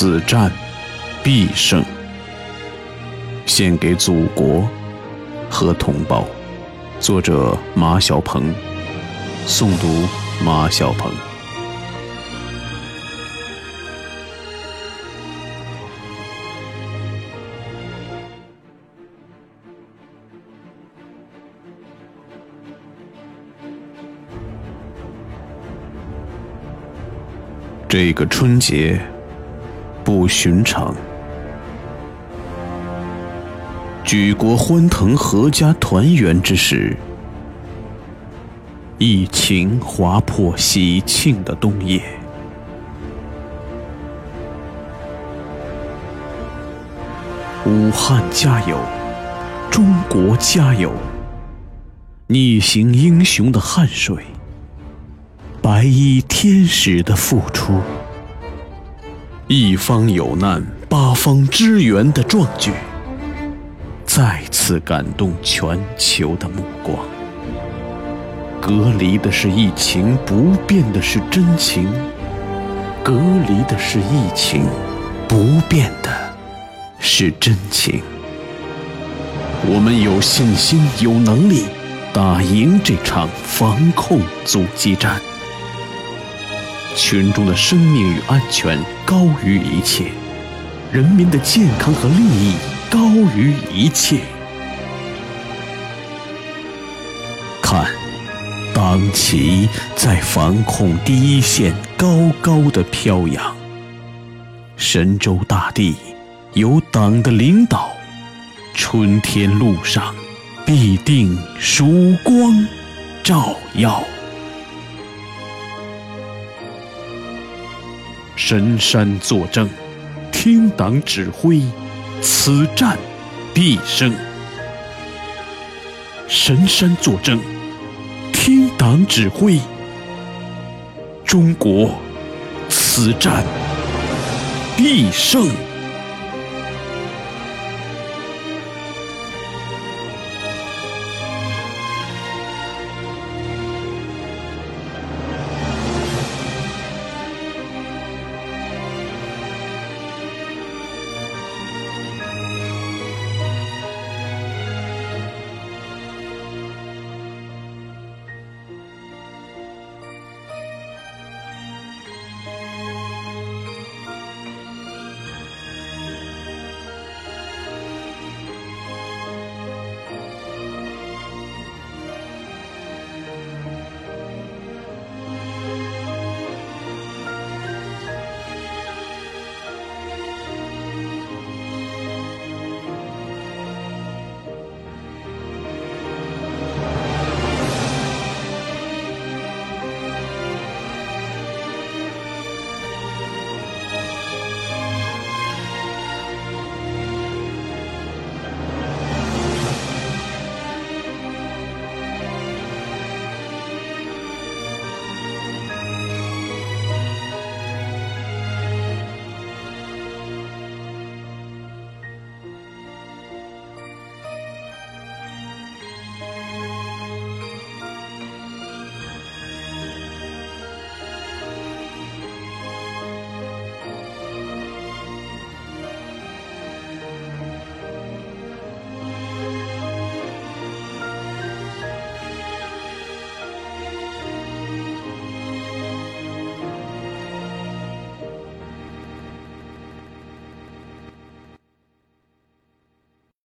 此战必胜。献给祖国和同胞。作者：马小鹏。诵读：马小鹏。这个春节不寻常。举国欢腾、阖家团圆之时，疫情划破喜庆的冬夜。武汉加油，中国加油！逆行英雄的汗水，白衣天使的付出，一方有难，八方支援的壮举。再次感动全球的目光。隔离的是疫情，不变的是真情；隔离的是疫情，不变的是真情。我们有信心、有能力打赢这场防控阻击战。群众的生命与安全高于一切，人民的健康和利益。高于一切。看，党旗在防控第一线高高的飘扬。神州大地有党的领导，春天路上必定曙光照耀。神山作证，听党指挥。此战必胜！神山作证，听党指挥。中国，此战必胜！